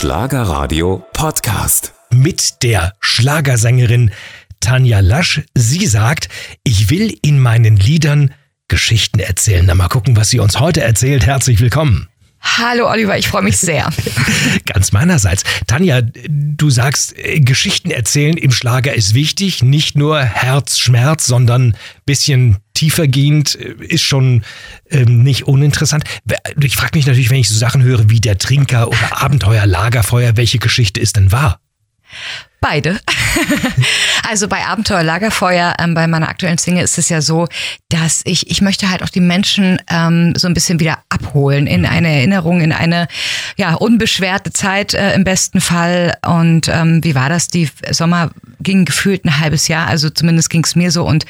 Schlagerradio Podcast. mit der Schlagersängerin Tanja Lasch. Sie sagt, ich will in meinen Liedern Geschichten erzählen. Na mal gucken, was sie uns heute erzählt. Herzlich willkommen. Hallo Oliver, ich freue mich sehr. Ganz meinerseits. Tanja, du sagst, äh, Geschichten erzählen im Schlager ist wichtig. Nicht nur Herzschmerz, sondern bisschen tiefergehend äh, ist schon ähm, nicht uninteressant. Ich frage mich natürlich, wenn ich so Sachen höre wie Der Trinker oder Abenteuer Lagerfeuer, welche Geschichte ist denn wahr? Beide. also bei Abenteuer Lagerfeuer, ähm, bei meiner aktuellen Single ist es ja so, dass ich, ich möchte halt auch die Menschen ähm, so ein bisschen wieder abholen in eine Erinnerung, in eine ja unbeschwerte Zeit äh, im besten Fall. Und ähm, wie war das? Die Sommer ging gefühlt ein halbes Jahr, also zumindest ging es mir so. Und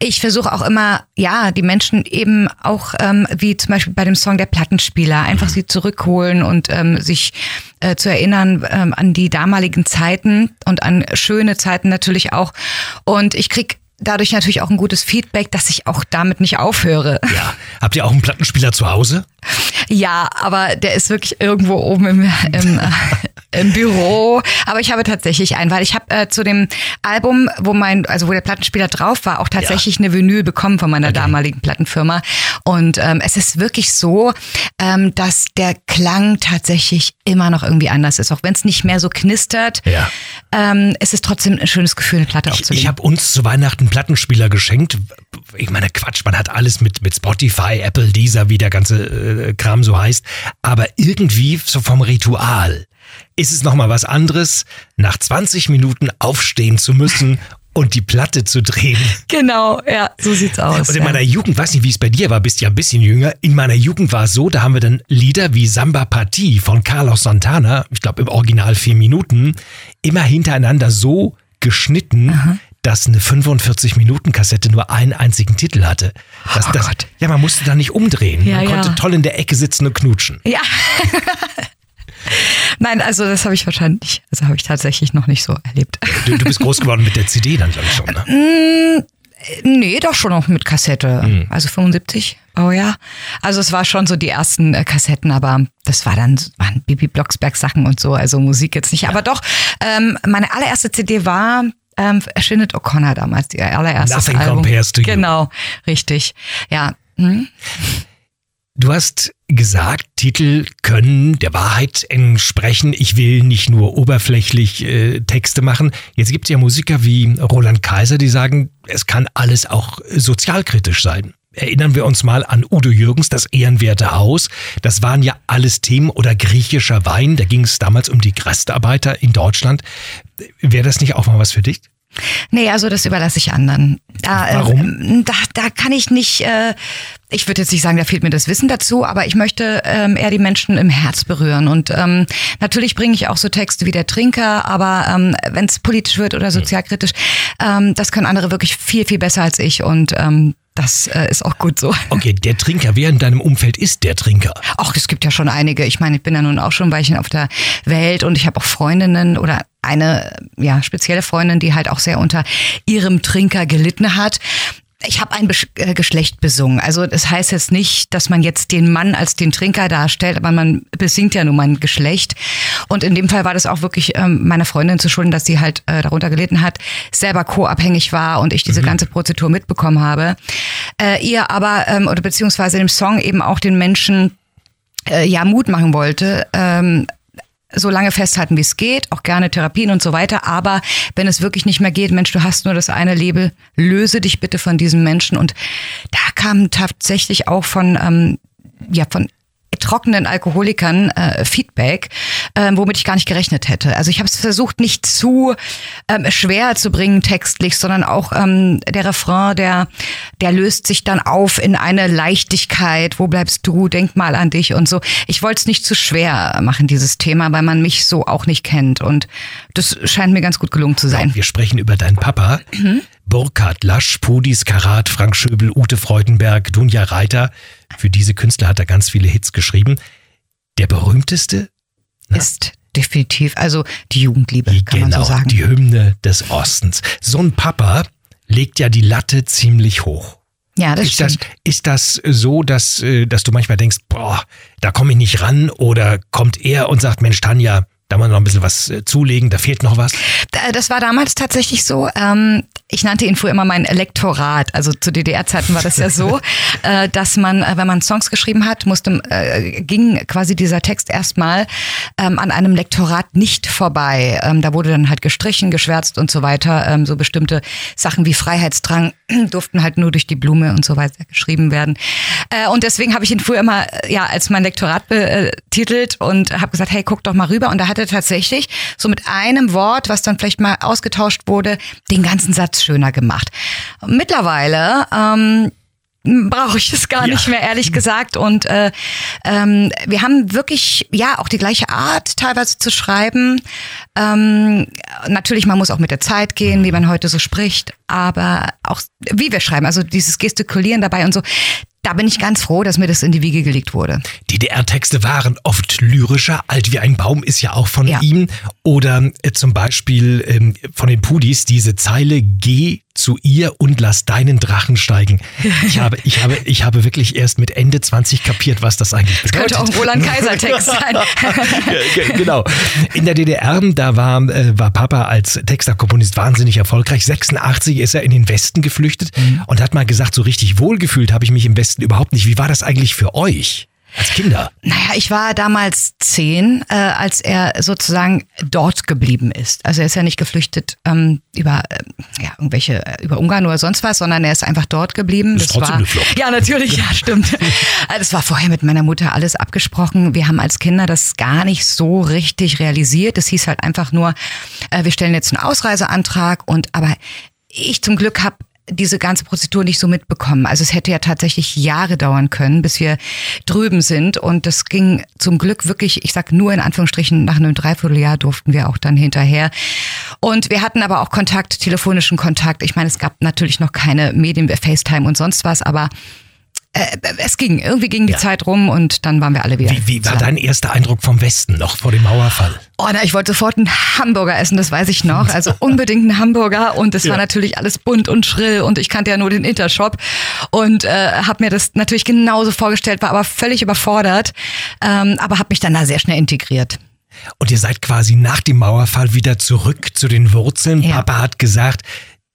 ich versuche auch immer, ja, die Menschen eben auch, ähm, wie zum Beispiel bei dem Song Der Plattenspieler, einfach sie zurückholen und ähm, sich äh, zu erinnern ähm, an die damaligen Zeiten und an schöne Zeiten natürlich auch. Und ich krieg dadurch natürlich auch ein gutes Feedback, dass ich auch damit nicht aufhöre. Ja. Habt ihr auch einen Plattenspieler zu Hause? Ja, aber der ist wirklich irgendwo oben im, im, im Büro. Aber ich habe tatsächlich einen, weil ich habe äh, zu dem Album, wo mein, also wo der Plattenspieler drauf war, auch tatsächlich eine Vinyl bekommen von meiner damaligen Plattenfirma. Und ähm, es ist wirklich so, ähm, dass der Klang tatsächlich immer noch irgendwie anders ist, auch wenn es nicht mehr so knistert. Ja. Ähm, es ist trotzdem ein schönes Gefühl, eine Platte Ich, aufzulegen. ich habe uns zu Weihnachten einen Plattenspieler geschenkt. Ich meine, Quatsch, man hat alles mit, mit Spotify, Apple, Deezer, wie der ganze äh, Kram so heißt. Aber irgendwie so vom Ritual ist es nochmal was anderes, nach 20 Minuten aufstehen zu müssen und die Platte zu drehen. genau, ja, so sieht's aus. Und in ja. meiner Jugend, weiß nicht, wie es bei dir war, bist ja ein bisschen jünger. In meiner Jugend war es so, da haben wir dann Lieder wie Samba Partie von Carlos Santana, ich glaube im Original vier Minuten, immer hintereinander so geschnitten, dass eine 45-Minuten-Kassette nur einen einzigen Titel hatte. Das, Oh das, ja, man musste da nicht umdrehen. Ja, man konnte ja. toll in der Ecke sitzen und knutschen. Ja. Nein, also das habe ich wahrscheinlich, also habe ich tatsächlich noch nicht so erlebt. Du, du bist groß geworden mit der CD dann, glaube ich schon. Ne? Nee, doch schon noch mit Kassette. Hm. Also 75. Oh ja. Also es war schon so die ersten äh, Kassetten, aber das war dann waren Bibi Blocksberg Sachen und so, also Musik jetzt nicht. Aber doch, ähm, meine allererste CD war ähm, Shinnet O'Connor damals, die allererste Nothing Album. compares to you. Genau, richtig. Ja. Hm? Du hast gesagt, Titel können der Wahrheit entsprechen. Ich will nicht nur oberflächlich äh, Texte machen. Jetzt gibt es ja Musiker wie Roland Kaiser, die sagen, es kann alles auch sozialkritisch sein. Erinnern wir uns mal an Udo Jürgens, das ehrenwerte Haus. Das waren ja alles Themen oder griechischer Wein. Da ging es damals um die Gastarbeiter in Deutschland. Wäre das nicht auch mal was für dich? Nee, also das überlasse ich anderen. Da, Warum? Ähm, da, da kann ich nicht, äh, ich würde jetzt nicht sagen, da fehlt mir das Wissen dazu, aber ich möchte ähm, eher die Menschen im Herz berühren. Und ähm, natürlich bringe ich auch so Texte wie der Trinker, aber ähm, wenn es politisch wird oder sozialkritisch, ähm, das können andere wirklich viel, viel besser als ich. Und ähm, das äh, ist auch gut so. Okay, der Trinker, wer in deinem Umfeld ist der Trinker? Ach, es gibt ja schon einige. Ich meine, ich bin ja nun auch schon ein Weilchen auf der Welt und ich habe auch Freundinnen oder eine ja spezielle Freundin, die halt auch sehr unter ihrem Trinker gelitten hat. Ich habe ein Besch äh, Geschlecht besungen. Also das heißt jetzt nicht, dass man jetzt den Mann als den Trinker darstellt, aber man besingt ja nun mal ein Geschlecht. Und in dem Fall war das auch wirklich ähm, meiner Freundin zu schulden, dass sie halt äh, darunter gelitten hat, selber co-abhängig war und ich diese ganze Prozedur mitbekommen habe. Äh, ihr aber, ähm, oder beziehungsweise dem Song eben auch den Menschen äh, ja Mut machen wollte, ähm, so lange festhalten, wie es geht, auch gerne Therapien und so weiter. Aber wenn es wirklich nicht mehr geht, Mensch, du hast nur das eine Leben, löse dich bitte von diesem Menschen. Und da kam tatsächlich auch von, ähm, ja, von trockenen Alkoholikern äh, Feedback, ähm, womit ich gar nicht gerechnet hätte. Also ich habe es versucht, nicht zu ähm, schwer zu bringen textlich, sondern auch ähm, der Refrain, der, der löst sich dann auf in eine Leichtigkeit. Wo bleibst du? Denk mal an dich und so. Ich wollte es nicht zu schwer machen, dieses Thema, weil man mich so auch nicht kennt. Und das scheint mir ganz gut gelungen zu sein. Wir sprechen über deinen Papa. Burkhard Lasch, Pudis Karat, Frank Schöbel, Ute Freudenberg, Dunja Reiter. Für diese Künstler hat er ganz viele Hits geschrieben. Der berühmteste? Ist definitiv, also die Jugendliebe, kann genau, man so sagen. die Hymne des Ostens. So ein Papa legt ja die Latte ziemlich hoch. ja, das Ist das, stimmt. ist das so, dass, äh, dass du manchmal denkst, boah, da komme ich nicht ran? Oder kommt er und sagt, Mensch, Tanja, Da mal noch ein bisschen was äh, zulegen, da fehlt noch was. Das war damals tatsächlich so. Ähm, ich nannte ihn früher immer mein Elektorat. Also zu DDR-Zeiten war das ja so, äh, dass man, äh, wenn man Songs geschrieben hat, musste, ging quasi dieser Text erstmal ähm, an einem Lektorat nicht vorbei. Ähm, da wurde dann halt gestrichen, geschwärzt und so weiter. so bestimmte Sachen wie Freiheitsdrang durften halt nur durch die Blume und so weiter geschrieben werden. Und deswegen habe ich ihn früher immer ja als mein Lektorat betitelt und habe gesagt, hey, guck doch mal rüber. Und da hat er tatsächlich so mit einem Wort, was dann vielleicht mal ausgetauscht wurde, den ganzen Satz schöner gemacht. Mittlerweile ähm, brauche ich es gar ja. nicht mehr, ehrlich gesagt. Und äh, ähm, wir haben wirklich, ja, auch die gleiche Art teilweise zu schreiben. Ähm, natürlich, man muss auch mit der Zeit gehen, wie man heute so spricht, aber auch wie wir schreiben, also dieses Gestikulieren dabei und so, da bin ich ganz froh, dass mir das in die Wiege gelegt wurde. DDR-Texte waren oft lyrischer. Alt wie ein Baum ist ja auch von ja. ihm. Oder äh, zum Beispiel ähm, von den Pudis diese Zeile Geh zu ihr und lass deinen Drachen steigen. Ich habe, ich habe, ich habe wirklich erst mit Ende 20 kapiert, was das eigentlich bedeutet. Das könnte auch Roland Kaiser Text sein. genau. In der DDR, da war, äh, war Papa als Texterkomponist wahnsinnig erfolgreich. 86 ist er in den Westen geflüchtet mhm. und hat mal gesagt, so richtig wohlgefühlt habe ich mich im Westen überhaupt nicht. Wie war das eigentlich für euch? Als Kinder? Naja, ich war damals zehn, äh, als er sozusagen dort geblieben ist. Also er ist ja nicht geflüchtet ähm, über äh, ja, irgendwelche, äh, über Ungarn oder sonst was, sondern er ist einfach dort geblieben. Das trotzdem war, gefloppt. Ja, natürlich, ja, stimmt. Äh, das war vorher mit meiner Mutter alles abgesprochen. Wir haben als Kinder das gar nicht so richtig realisiert. Es hieß halt einfach nur, äh, wir stellen jetzt einen Ausreiseantrag und aber ich zum Glück habe diese ganze Prozedur nicht so mitbekommen. Also es hätte ja tatsächlich Jahre dauern können, bis wir drüben sind. Und das ging zum Glück wirklich, ich sag nur in Anführungsstrichen, nach einem Dreivierteljahr durften wir auch dann hinterher. Und wir hatten aber auch Kontakt, telefonischen Kontakt. Ich meine, es gab natürlich noch keine Medien, FaceTime und sonst was, aber äh, es ging, irgendwie ging die ja. Zeit rum und dann waren wir alle wieder. Wie, wie war dein erster Eindruck vom Westen noch vor dem Mauerfall? Oh, na, ich wollte sofort einen Hamburger essen, das weiß ich noch. Also unbedingt einen Hamburger und es ja. war natürlich alles bunt und schrill und ich kannte ja nur den Intershop und äh, habe mir das natürlich genauso vorgestellt, war aber völlig überfordert, ähm, aber habe mich dann da sehr schnell integriert. Und ihr seid quasi nach dem Mauerfall wieder zurück zu den Wurzeln. Ja. Papa hat gesagt,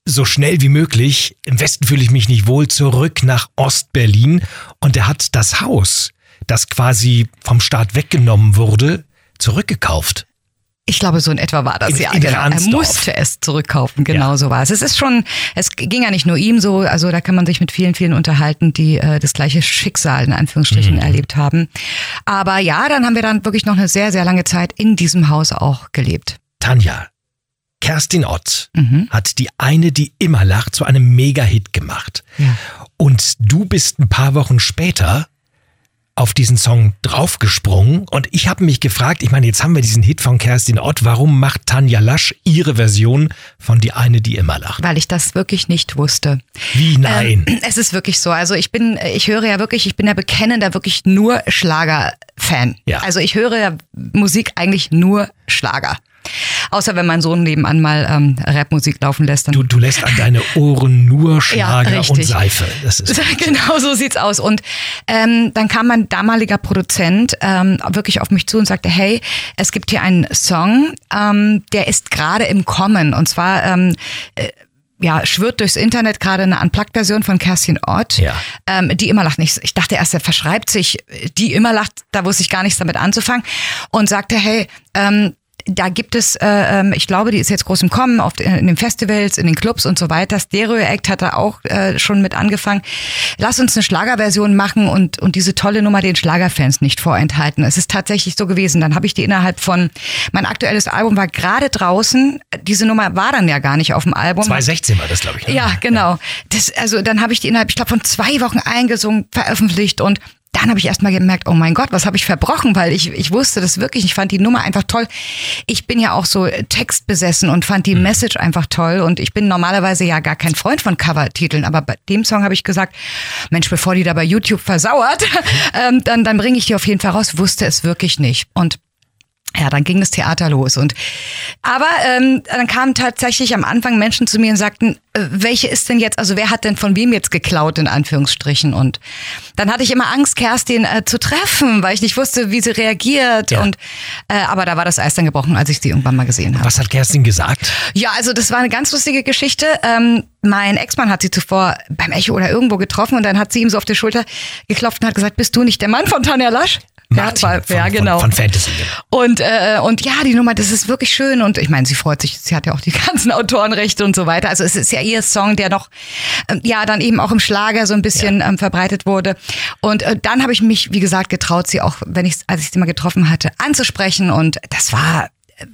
so schnell wie möglich, im Westen fühle ich mich nicht wohl, zurück nach Ostberlin. Und er hat das Haus, das quasi vom Staat weggenommen wurde, zurückgekauft. Ich glaube, so in etwa war das in, ja. In genau. Er musste es zurückkaufen, genau ja. so war es. Es ist schon, es ging ja nicht nur ihm so, also da kann man sich mit vielen, vielen unterhalten, die äh, das gleiche Schicksal in Anführungsstrichen mhm. erlebt haben. Aber ja, dann haben wir dann wirklich noch eine sehr, sehr lange Zeit in diesem Haus auch gelebt. Tanja, Kerstin Ott mhm. hat die eine, die immer lacht, zu einem Mega-Hit gemacht. Ja. Und du bist ein paar Wochen später auf diesen Song draufgesprungen und ich habe mich gefragt, ich meine, jetzt haben wir diesen Hit von Kerstin Ott, warum macht Tanja Lasch ihre Version von Die eine, die immer lacht? Weil ich das wirklich nicht wusste. Wie nein? Ähm, es ist wirklich so. Also ich bin, ich höre ja wirklich, ich bin ja bekennender wirklich nur Schlager-Fan. Ja. Also ich höre ja Musik eigentlich nur Schlager. Außer wenn mein Sohn nebenan mal ähm, Rapmusik laufen lässt. Dann du, du lässt an deine Ohren nur Schlager ja, und Seife. Das ist genau so sieht's aus. Und ähm, dann kam mein damaliger Produzent ähm, wirklich auf mich zu und sagte, hey, es gibt hier einen Song, ähm, der ist gerade im Kommen. Und zwar ähm, äh, ja, schwirrt durchs Internet gerade eine Unplugged-Version von Kerstin Ott, ja. ähm, die immer lacht. Ich, ich dachte erst, er verschreibt sich, die immer lacht, da wusste ich gar nichts damit anzufangen und sagte, hey, ähm, da gibt es, äh, ähm, ich glaube, die ist jetzt groß im Kommen, auf, in den Festivals, in den Clubs und so weiter. Stereo Act hat da auch äh, schon mit angefangen. Lass uns eine Schlagerversion machen und, und diese tolle Nummer den Schlagerfans nicht vorenthalten. Es ist tatsächlich so gewesen. Dann habe ich die innerhalb von, mein aktuelles Album war gerade draußen. Diese Nummer war dann ja gar nicht auf dem Album. 2016 war das, glaube ich. Ne? Ja, genau. Das, also dann habe ich die innerhalb, ich glaube, von zwei Wochen eingesungen, veröffentlicht und dann habe ich erstmal gemerkt, oh mein Gott, was habe ich verbrochen, weil ich, ich wusste das wirklich, ich fand die Nummer einfach toll. Ich bin ja auch so textbesessen und fand die mhm. Message einfach toll und ich bin normalerweise ja gar kein Freund von Covertiteln, aber bei dem Song habe ich gesagt, Mensch, bevor die da bei YouTube versauert, ähm, dann, dann bringe ich die auf jeden Fall raus, wusste es wirklich nicht. Und ja, dann ging das Theater los. Und aber ähm, dann kamen tatsächlich am Anfang Menschen zu mir und sagten, äh, welche ist denn jetzt, also wer hat denn von wem jetzt geklaut, in Anführungsstrichen? Und dann hatte ich immer Angst, Kerstin äh, zu treffen, weil ich nicht wusste, wie sie reagiert. Ja. Und äh, aber da war das Eis dann gebrochen, als ich sie irgendwann mal gesehen habe. Was hat Kerstin gesagt? Ja, also das war eine ganz lustige Geschichte. Ähm, mein Ex-Mann hat sie zuvor beim Echo oder irgendwo getroffen und dann hat sie ihm so auf die Schulter geklopft und hat gesagt, bist du nicht der Mann von Tanja Lasch? Martin ja, von, ja, genau. Von, von Fantasy. Und, äh, und ja, die Nummer, das ist wirklich schön. Und ich meine, sie freut sich, sie hat ja auch die ganzen Autorenrechte und so weiter. Also es ist ja ihr Song, der noch, ähm, ja, dann eben auch im Schlager so ein bisschen ja. ähm, verbreitet wurde. Und äh, dann habe ich mich, wie gesagt, getraut, sie auch, wenn ich, als ich sie mal getroffen hatte, anzusprechen. Und das war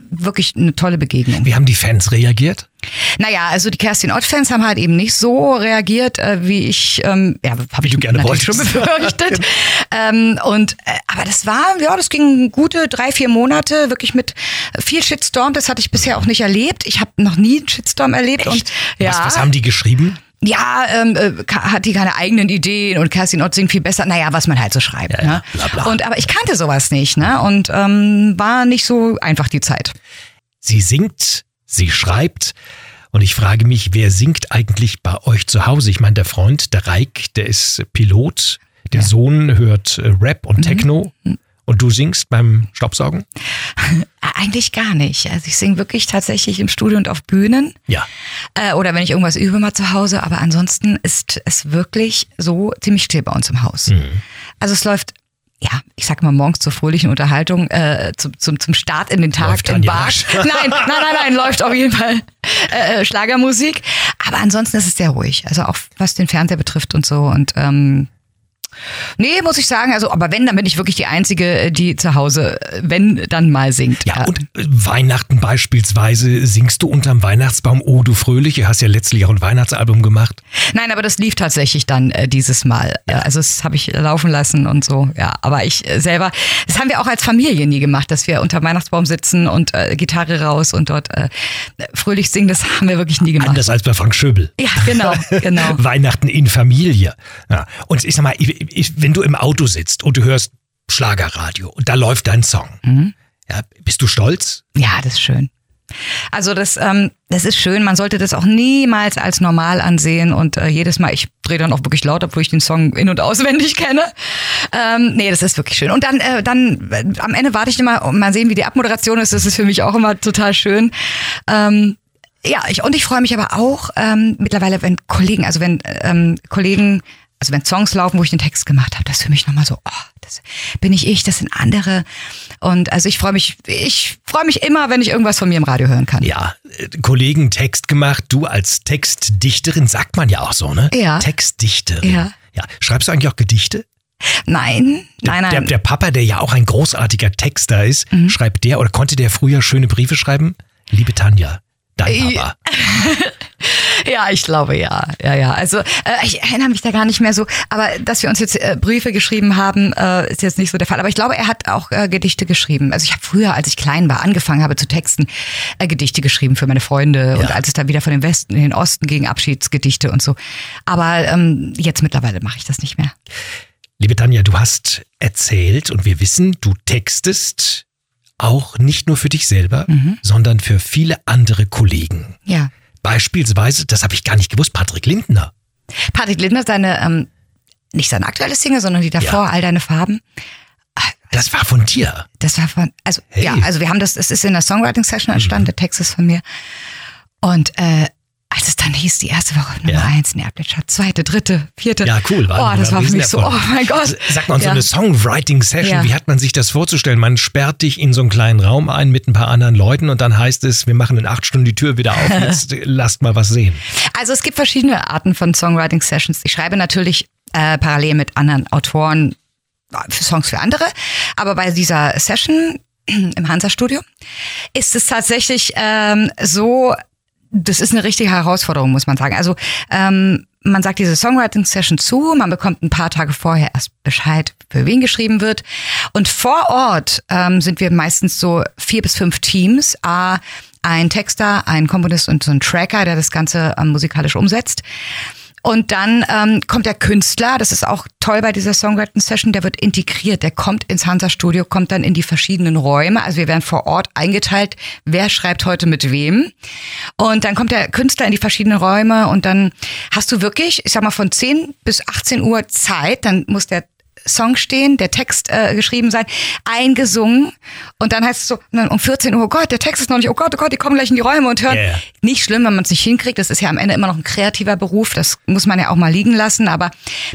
wirklich eine tolle Begegnung. Wie haben die Fans reagiert? Naja, also die Kerstin Ott-Fans haben halt eben nicht so reagiert, äh, wie ich, ähm, ja, habe ich du gerne wolltest. schon befürchtet. ähm, und äh, aber das war, ja, das ging gute drei, vier Monate, wirklich mit viel Shitstorm. Das hatte ich bisher auch nicht erlebt. Ich habe noch nie einen Shitstorm erlebt. Echt? Und ja. Was, was haben die geschrieben? ja, ähm, äh, hat die keine eigenen Ideen und Kerstin Ott singt viel besser. Naja, was man halt so schreibt. Ja, ne? bla bla. Und aber ich kannte sowas nicht, ne? Und ähm, war nicht so einfach die Zeit. Sie singt, sie schreibt. Und ich frage mich, wer singt eigentlich bei euch zu Hause? Ich meine, der Freund, der Reik, der ist Pilot. Der ja. Sohn hört äh, Rap und mhm. Techno. Mhm. Und du singst beim Staubsaugen? Eigentlich gar nicht. Also ich singe wirklich tatsächlich im Studio und auf Bühnen. Ja. Äh, oder wenn ich irgendwas übe mal zu Hause. Aber ansonsten ist es wirklich so ziemlich still bei uns im Haus. Mhm. Also es läuft ja, ich sag mal morgens zur fröhlichen Unterhaltung, äh, zum, zum, zum Start in den Tag läuft im Bar. Nein, nein, nein, nein, läuft auf jeden Fall äh, Schlagermusik. Aber ansonsten ist es sehr ruhig. Also auch was den Fernseher betrifft und so. Und ähm, Nee, muss ich sagen, also, aber wenn, dann bin ich wirklich die Einzige, die zu Hause, wenn, dann mal singt. Ja, und äh, Weihnachten beispielsweise, singst du unterm Weihnachtsbaum, oh du Fröhliche, hast ja letztlich auch ein Weihnachtsalbum gemacht. Nein, aber das lief tatsächlich dann äh, dieses Mal. Ja. Also das habe ich laufen lassen und so, ja. Aber ich äh, selber, das haben wir auch als Familie nie gemacht, dass wir unter Weihnachtsbaum sitzen und äh, Gitarre raus und dort äh, fröhlich singen, das haben wir wirklich nie gemacht. Anders als bei Frank Schöbel. Ja, genau, genau. Weihnachten in Familie. Ja. Und ich sag mal, ich, wenn du im Auto sitzt und du hörst Schlagerradio und da läuft dein Song, mhm. ja, bist du stolz? Ja, das ist schön. Also das, ähm, das ist schön. Man sollte das auch niemals als normal ansehen und äh, jedes Mal, ich drehe dann auch wirklich laut, obwohl ich den Song in und auswendig kenne. Ähm, nee, das ist wirklich schön. Und dann, äh, dann äh, am Ende warte ich immer und mal sehen, wie die Abmoderation ist. Das ist für mich auch immer total schön. Ähm, ja, ich, und ich freue mich aber auch ähm, mittlerweile, wenn Kollegen, also wenn ähm, Kollegen also wenn Songs laufen, wo ich den Text gemacht habe, das ist für mich nochmal so, oh, das bin ich ich, das sind andere. Und also ich freue mich, ich freue mich immer, wenn ich irgendwas von mir im Radio hören kann. Ja, äh, Kollegen Text gemacht, du als Textdichterin, sagt man ja auch so, ne? Ja. Textdichterin. Ja. ja. Schreibst du eigentlich auch Gedichte? Nein, nein, nein. Der, der, Papa, der ja auch ein großartiger Texter ist, mhm. schreibt der oder konnte der früher schöne Briefe schreiben? Liebe Tanja, dein Papa. Ja, ich glaube ja. Ja, ja. Also äh, ich erinnere mich da gar nicht mehr so, aber dass wir uns jetzt äh, Briefe geschrieben haben, äh, ist jetzt nicht so der Fall. Aber ich glaube, er hat auch äh, Gedichte geschrieben. Also ich habe früher, als ich klein war, angefangen habe zu texten, äh, Gedichte geschrieben für meine Freunde ja. und als es dann wieder von dem Westen in den Osten ging, Abschiedsgedichte und so. Aber ähm, jetzt mittlerweile mache ich das nicht mehr. Liebe Tanja, du hast erzählt und wir wissen, du textest auch nicht nur für dich selber, mhm. sondern für viele andere Kollegen. Ja. Beispielsweise, das habe ich gar nicht gewusst, Patrick Lindner. Patrick Lindner, seine, ähm, nicht seine aktuelle Single, sondern die davor, ja. All deine Farben. Das war von dir. Das war von, also hey. ja, also wir haben das, es ist in der Songwriting-Session entstanden, mhm. der Text ist von mir. Und äh, dann hieß, die erste Woche Nummer ja. eins in Airplay-Chart, zweite, dritte, vierte. Ja, cool. War, oh, das war für mich so, oh mein Gott. Sag mal, ja. so eine Songwriting-Session, ja. wie hat man sich das vorzustellen? Man sperrt dich in so einen kleinen Raum ein mit ein paar anderen Leuten und dann heißt es, wir machen in acht Stunden die Tür wieder auf, jetzt lasst mal was sehen. Also es gibt verschiedene Arten von Songwriting-Sessions. Ich schreibe natürlich äh, parallel mit anderen Autoren äh, Songs für andere, aber bei dieser Session im Hansa-Studio ist es tatsächlich ähm, so, das ist eine richtige Herausforderung, muss man sagen. Also ähm, man sagt diese Songwriting-Session zu, man bekommt ein paar Tage vorher erst Bescheid, für wen geschrieben wird. Und vor Ort ähm, sind wir meistens so vier bis fünf Teams. A, ein Texter, ein Komponist und so ein Tracker, der das Ganze ähm, musikalisch umsetzt. Und dann ähm, kommt der Künstler, das ist auch toll bei dieser Songwriting-Session, der wird integriert, der kommt ins Hansa-Studio, kommt dann in die verschiedenen Räume. Also wir werden vor Ort eingeteilt, wer schreibt heute mit wem. Und dann kommt der Künstler in die verschiedenen Räume und dann hast du wirklich, ich sag mal, von 10 bis 18 Uhr Zeit, dann muss der Song stehen, der Text äh, geschrieben sein, eingesungen und dann heißt es so, um 14 Uhr, oh Gott, der Text ist noch nicht, oh Gott, oh Gott, die kommen gleich in die Räume und hören. Yeah. Nicht schlimm, wenn man es nicht hinkriegt, das ist ja am Ende immer noch ein kreativer Beruf, das muss man ja auch mal liegen lassen, aber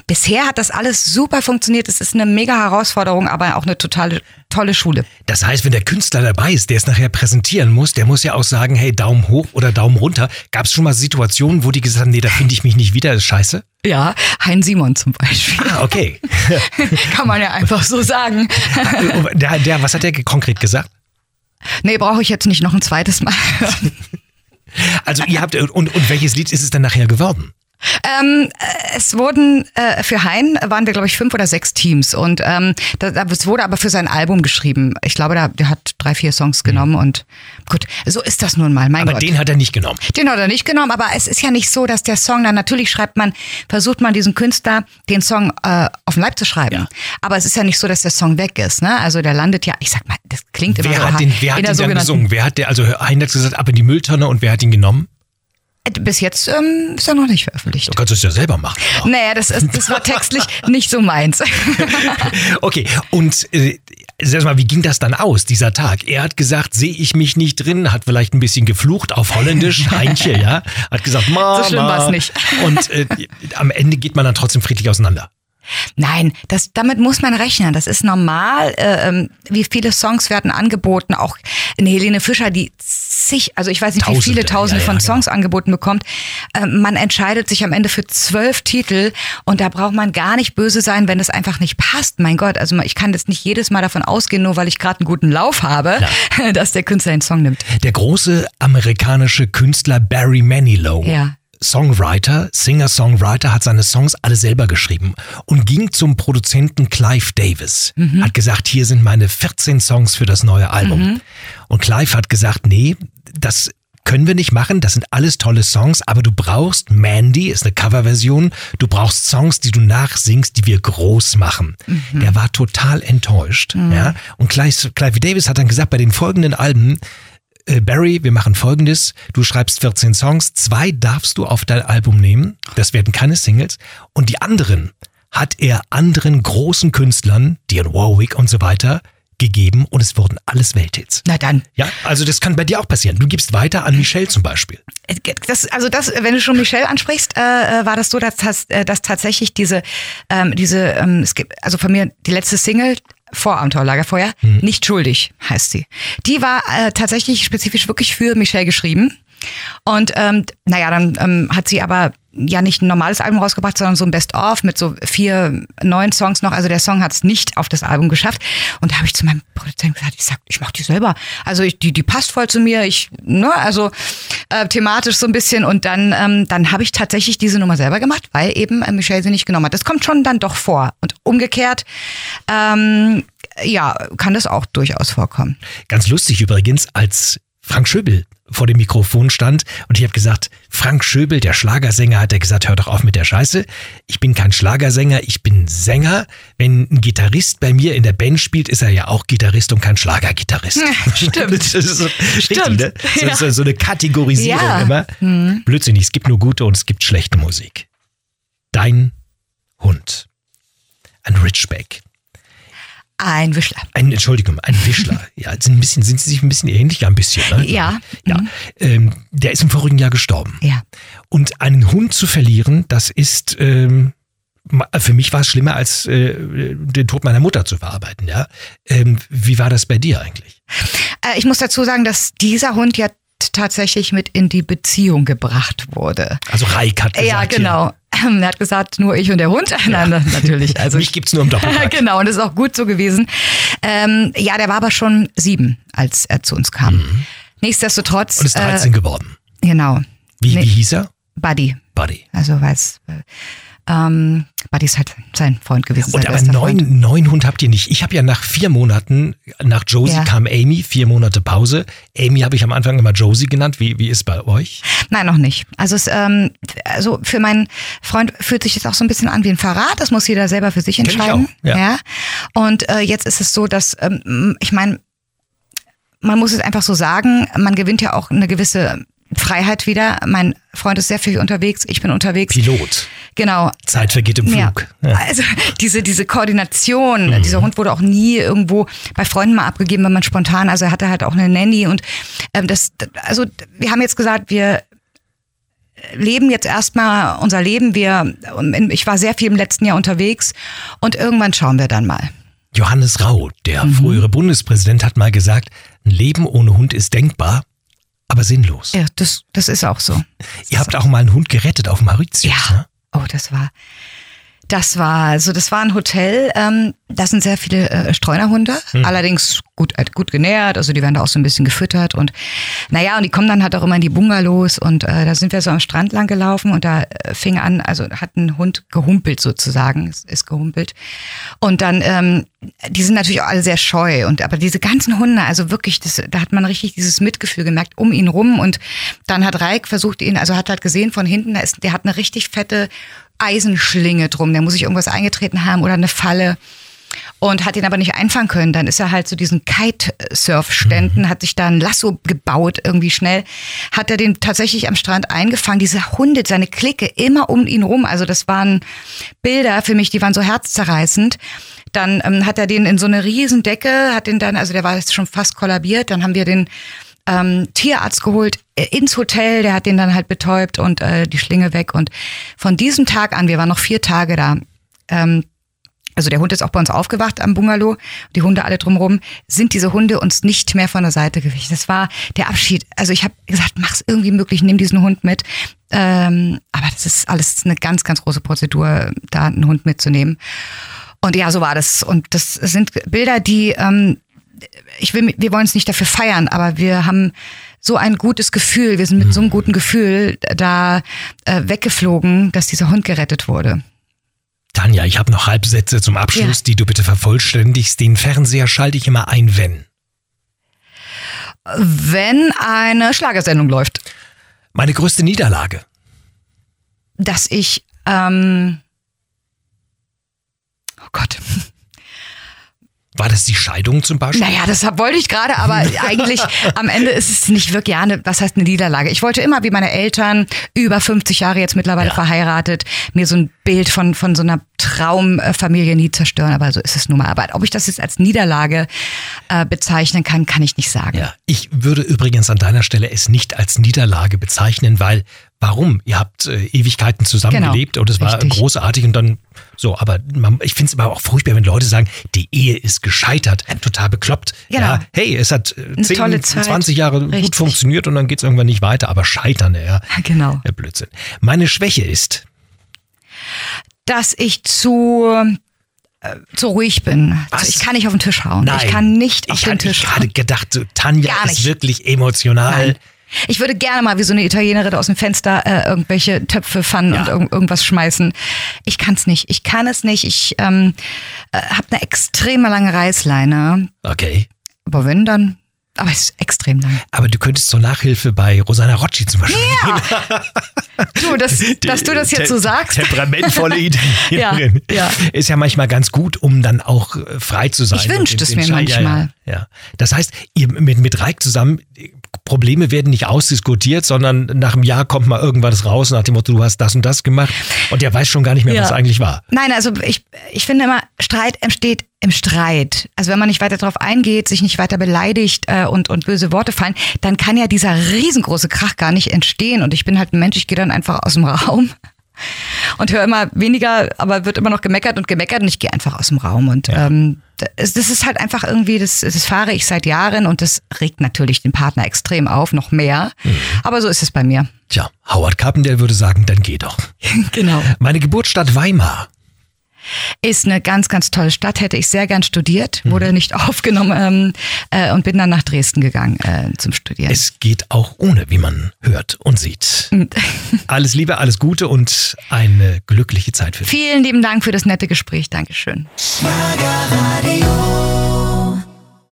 bisher hat das alles super funktioniert, es ist eine mega Herausforderung, aber auch eine totale tolle Schule. Das heißt, wenn der Künstler dabei ist, der es nachher präsentieren muss, der muss ja auch sagen, hey, Daumen hoch oder Daumen runter. Gab es schon mal Situationen, wo die gesagt haben, nee, da finde ich mich nicht wieder, das ist scheiße? Ja, Hein Simon zum Beispiel. Ah, okay. Kann man ja einfach so sagen. der, der, was hat der konkret gesagt? Nee, brauche ich jetzt nicht noch ein zweites Mal. also ihr habt, und, und welches Lied ist es dann nachher geworden? Ähm, äh, es wurden äh, für Hein waren wir glaube ich fünf oder sechs Teams und ähm, da, es wurde aber für sein Album geschrieben. Ich glaube, da, der hat drei vier Songs genommen mhm. und gut, so ist das nun mal. Mein aber Gott. den hat er nicht genommen. Den hat er nicht genommen, aber es ist ja nicht so, dass der Song dann natürlich schreibt man, versucht man diesen Künstler den Song äh, auf den Leib zu schreiben. Ja. Aber es ist ja nicht so, dass der Song weg ist. Ne? Also der landet ja, ich sag mal, das klingt immer wer so. Hat den, wer hat den dann gesungen? Wer hat der, also Hein hat gesagt, ab in die Mülltonne und wer hat ihn genommen? Bis jetzt ähm, ist er noch nicht veröffentlicht. Du kannst es ja selber machen. Auch. Naja, das, ist, das war textlich nicht so meins. okay, und äh, sag mal, wie ging das dann aus, dieser Tag? Er hat gesagt, sehe ich mich nicht drin, hat vielleicht ein bisschen geflucht auf Holländisch, Heinche, ja? Hat gesagt, Mama. So schlimm war es nicht. Und äh, am Ende geht man dann trotzdem friedlich auseinander. Nein, das, damit muss man rechnen. Das ist normal. Äh, ähm, wie viele Songs werden angeboten? Auch in Helene Fischer, die zig, also ich weiß nicht, Tausende, wie viele Tausende ja, ja, von genau. Songs genau. angeboten bekommt. Äh, man entscheidet sich am Ende für zwölf Titel und da braucht man gar nicht böse sein, wenn es einfach nicht passt. Mein Gott, also ich kann jetzt nicht jedes Mal davon ausgehen, nur weil ich gerade einen guten Lauf habe, ja. dass der Künstler den Song nimmt. Der große amerikanische Künstler Barry Manilow. Ja Songwriter, Singer-Songwriter, hat seine Songs alle selber geschrieben und ging zum Produzenten Clive Davis. Mhm. Hat gesagt, hier sind meine 14 Songs für das neue Album. Mhm. Und Clive hat gesagt, nee, das können wir nicht machen, das sind alles tolle Songs, aber du brauchst Mandy, ist eine Coverversion, du brauchst Songs, die du nachsingst, die wir groß machen. Mhm. Der war total enttäuscht. Mhm. Ja? Und Clive, Clive Davis hat dann gesagt, bei den folgenden Alben, Barry, wir machen folgendes. Du schreibst 14 Songs, zwei darfst du auf dein Album nehmen. Das werden keine Singles. Und die anderen hat er anderen großen Künstlern, Dion Warwick und so weiter, gegeben und es wurden alles Welthits. Na dann. Ja, also das kann bei dir auch passieren. Du gibst weiter an Michelle zum Beispiel. Äh, das, also das, wenn du schon Michelle ansprichst, äh, äh war das so, dass, dass tatsächlich diese, ähm, diese, ähm, es gibt, also von mir die letzte Single, Vorabenteuer Lagerfeuer, hm. nicht schuldig heißt sie. Die war äh, tatsächlich spezifisch wirklich für Michelle geschrieben. Und ähm, naja, dann ähm, hat sie aber ja nicht ein normales Album rausgebracht, sondern so ein Best-of mit so vier neuen Songs noch. Also der Song hat es nicht auf das Album geschafft. Und da habe ich zu meinem Produzenten gesagt, ich sag, ich mach die selber. Also ich, die, die passt voll zu mir. Ich, ne, also äh, thematisch so ein bisschen. Und dann, ähm, dann habe ich tatsächlich diese Nummer selber gemacht, weil eben äh, Michelle sie nicht genommen hat. Das kommt schon dann doch vor. Und umgekehrt, ähm, ja, kann das auch durchaus vorkommen. Ganz lustig übrigens, als Frank Schöbel vor dem Mikrofon stand und ich habe gesagt, Frank Schöbel, der Schlagersänger, hat er gesagt, hör doch auf mit der Scheiße. Ich bin kein Schlagersänger, ich bin Sänger. Wenn ein Gitarrist bei mir in der Band spielt, ist er ja auch Gitarrist und kein Schlagergitarrist. Ja, stimmt. das ist so, stimmt. ne? so, ja. so, so, eine Kategorisierung ja. immer. Mhm. Blödsinnig, es gibt nur gute und es gibt schlechte Musik. Dein Hund. Ein Richback. Ein Wischler. Ein, Entschuldigung, ein Wischler. ja, sind, ein bisschen, sind sie sich ein bisschen ähnlich? Ja, ein bisschen. Ne? Ja. ja. Mhm. Ähm, der ist im vorigen Jahr gestorben. Ja. Und einen Hund zu verlieren, das ist, ähm, für mich war es schlimmer, als äh, den Tod meiner Mutter zu verarbeiten. Ja. Ähm, wie war das bei dir eigentlich? Äh, ich muss dazu sagen, dass dieser Hund ja tatsächlich mit in die Beziehung gebracht wurde. Also Reik hat gesagt. Ja, genau. Ja. Er hat gesagt, nur ich und der Hund. Ja. Nein, natürlich. Also Mich gibt's nur im Doppelpack. genau, und das ist auch gut so gewesen. Ähm, ja, der war aber schon sieben, als er zu uns kam. Mhm. Nichtsdestotrotz. Und ist 13 äh, geworden. Genau. Wie, wie hieß er? Buddy. Buddy. Also weiß. Ähm, Buddy ist halt sein Freund gewesen. Und aber neun, neun Hund habt ihr nicht. Ich habe ja nach vier Monaten, nach Josie Ja. kam Amy, vier Monate Pause. Amy habe ich am Anfang immer Josie genannt. Wie, wie ist bei euch? Nein, noch nicht. Also, es, ähm, also für meinen Freund fühlt sich das auch so ein bisschen an wie ein Verrat. Das muss jeder selber für sich ich entscheiden. auch, ja. Und äh, jetzt ist es so, dass ähm, ich meine, man muss es einfach so sagen, man gewinnt ja auch eine gewisse Freiheit wieder. Mein Freund ist sehr viel unterwegs, ich bin unterwegs. Pilot. Genau. Zeit vergeht im. Flug. Ja. Also diese, diese Koordination, dieser Hund wurde auch nie irgendwo bei Freunden mal abgegeben, wenn man spontan, also er hatte halt auch eine Nanny und ähm, das, also wir haben jetzt gesagt, wir leben jetzt erstmal unser Leben. Wir, ich war sehr viel im letzten Jahr unterwegs und irgendwann schauen wir dann mal. Johannes Rau, der Mhm. frühere Bundespräsident, hat mal gesagt, ein Leben ohne Hund ist denkbar, aber sinnlos. Ja, das, das ist auch so. Ihr habt auch mal einen Hund gerettet auf Mauritius. Ja. Ne? Oh, das war, das war, also das war ein Hotel. Ähm, da sind sehr viele äh, Streunerhunde, allerdings gut, äh, gut genährt. Also die werden da auch so ein bisschen gefüttert und naja, und die kommen dann halt auch immer in die Bungalows und äh, da sind wir so am Strand lang gelaufen und da äh, fing an, also hat ein Hund gehumpelt sozusagen, es ist gehumpelt und dann, ähm, die sind natürlich auch alle sehr scheu und aber diese ganzen Hunde, also wirklich, das, da hat man richtig dieses Mitgefühl gemerkt um ihn rum und dann hat Reik versucht ihn, also hat halt gesehen von hinten, da ist, der hat eine richtig fette Eisenschlinge drum, der muss sich irgendwas eingetreten haben oder eine Falle und hat ihn aber nicht einfangen können. Dann ist er halt zu diesen Kitesurf-Ständen, hat sich da ein Lasso gebaut, irgendwie schnell, hat er den tatsächlich am Strand eingefangen. Diese Hunde, seine Clique, immer um ihn rum. Also das waren Bilder für mich, die waren so herzzerreißend. Dann ähm, hat er den in so eine Riesendecke, hat den dann, also der war jetzt schon fast kollabiert, dann haben wir den ähm, Tierarzt geholt äh, ins Hotel, der hat den dann halt betäubt und äh, die Schlinge weg. Und von diesem Tag an, wir waren noch vier Tage da, ähm, also der Hund ist auch bei uns aufgewacht am Bungalow, die Hunde alle drumherum, sind diese Hunde uns nicht mehr von der Seite gewichen. Das war der Abschied. Also ich habe gesagt, mach's irgendwie möglich, nimm diesen Hund mit. Ähm, aber das ist alles eine ganz, ganz große Prozedur, da einen Hund mitzunehmen. Und ja, so war das. Und das sind Bilder, die, ähm, ich will, wir wollen es nicht dafür feiern, aber wir haben so ein gutes Gefühl, wir sind mit so einem guten Gefühl da äh, weggeflogen, dass dieser Hund gerettet wurde. Tanja, ich habe noch Halbsätze zum Abschluss, Ja. die du bitte vervollständigst. Den Fernseher schalte ich immer ein, wenn. Wenn eine Schlagersendung läuft, Meine größte Niederlage. dass ich, ähm, oh Gott, War das die Scheidung zum Beispiel? Naja, das wollte ich gerade, aber eigentlich am Ende ist es nicht wirklich, ja, eine, was heißt eine Niederlage? Ich wollte immer wie meine Eltern, über 50 Jahre jetzt mittlerweile Ja. verheiratet, mir so ein Bild von, von so einer Traumfamilie nie zerstören, aber so ist es nun mal. Aber ob ich das jetzt als Niederlage äh, bezeichnen kann, kann ich nicht sagen. Ja, ich würde übrigens an deiner Stelle es nicht als Niederlage bezeichnen, weil warum? Ihr habt äh, Ewigkeiten zusammengelebt Genau, und es war richtig. großartig und dann so, aber man, ich finde es aber auch furchtbar, wenn Leute sagen, die Ehe ist gescheitert, total bekloppt. Genau. Ja, hey, es hat äh, Eine 10, tolle Zeit. 20 Jahre gut Richtig. funktioniert und dann geht es irgendwann nicht weiter, aber scheitern, ja, Genau. der Blödsinn. Meine Schwäche ist, Dass ich zu, äh, zu ruhig bin. Was? Ich kann nicht auf den Tisch hauen. nein. Ich kann nicht auf ich den Tisch gerade hauen. gedacht, so, Tanja Gar ist nicht. wirklich emotional. Nein. Ich würde gerne mal wie so eine Italienerin aus dem Fenster äh, irgendwelche Töpfe fannen Ja. und irg irgendwas schmeißen. Ich kann es nicht. Ich kann es nicht. Ich ähm, äh, habe eine extrem lange Reißleine. Okay. Aber wenn dann, aber es ist extrem lang. Aber du könntest zur Nachhilfe bei Rosanna Rocci zum Beispiel Du, dass, dass du das jetzt so sagst. Temperamentvolle Italienerin. Ja, ja. Ist ja manchmal ganz gut, um dann auch äh, frei zu sein. Ich den- es mir Schein- Ja, manchmal. ja, ja. Das heißt, ihr mit, mit Reik zusammen, Probleme werden nicht ausdiskutiert, sondern nach einem Jahr kommt mal irgendwas raus nach dem Motto, du hast das und das gemacht und der weiß schon gar nicht mehr, Ja. was eigentlich war. Nein, also ich, ich finde immer, Streit entsteht im Streit. Also wenn man nicht weiter darauf eingeht, sich nicht weiter beleidigt äh, und, und böse Worte fallen, dann kann ja dieser riesengroße Krach gar nicht entstehen. Und ich bin halt ein Mensch, ich gehe dann einfach aus dem Raum und höre immer weniger, aber wird immer noch gemeckert und gemeckert und ich gehe einfach aus dem Raum. Und ähm, das, das ist halt einfach irgendwie, das, das fahre ich seit Jahren und das regt natürlich den Partner extrem auf, noch mehr. Aber so ist es bei mir. Tja, Howard Carpendale würde sagen, dann geh doch. genau. Meine Geburtsstadt Weimar. Ist eine ganz, ganz tolle Stadt. Hätte ich sehr gern studiert, wurde mhm. nicht aufgenommen ähm, äh, und bin dann nach Dresden gegangen äh, zum Studieren. Es geht auch ohne, wie man hört und sieht. alles Liebe, alles Gute und eine glückliche Zeit für dich. Vielen lieben Dank für das nette Gespräch. Dankeschön. Schlager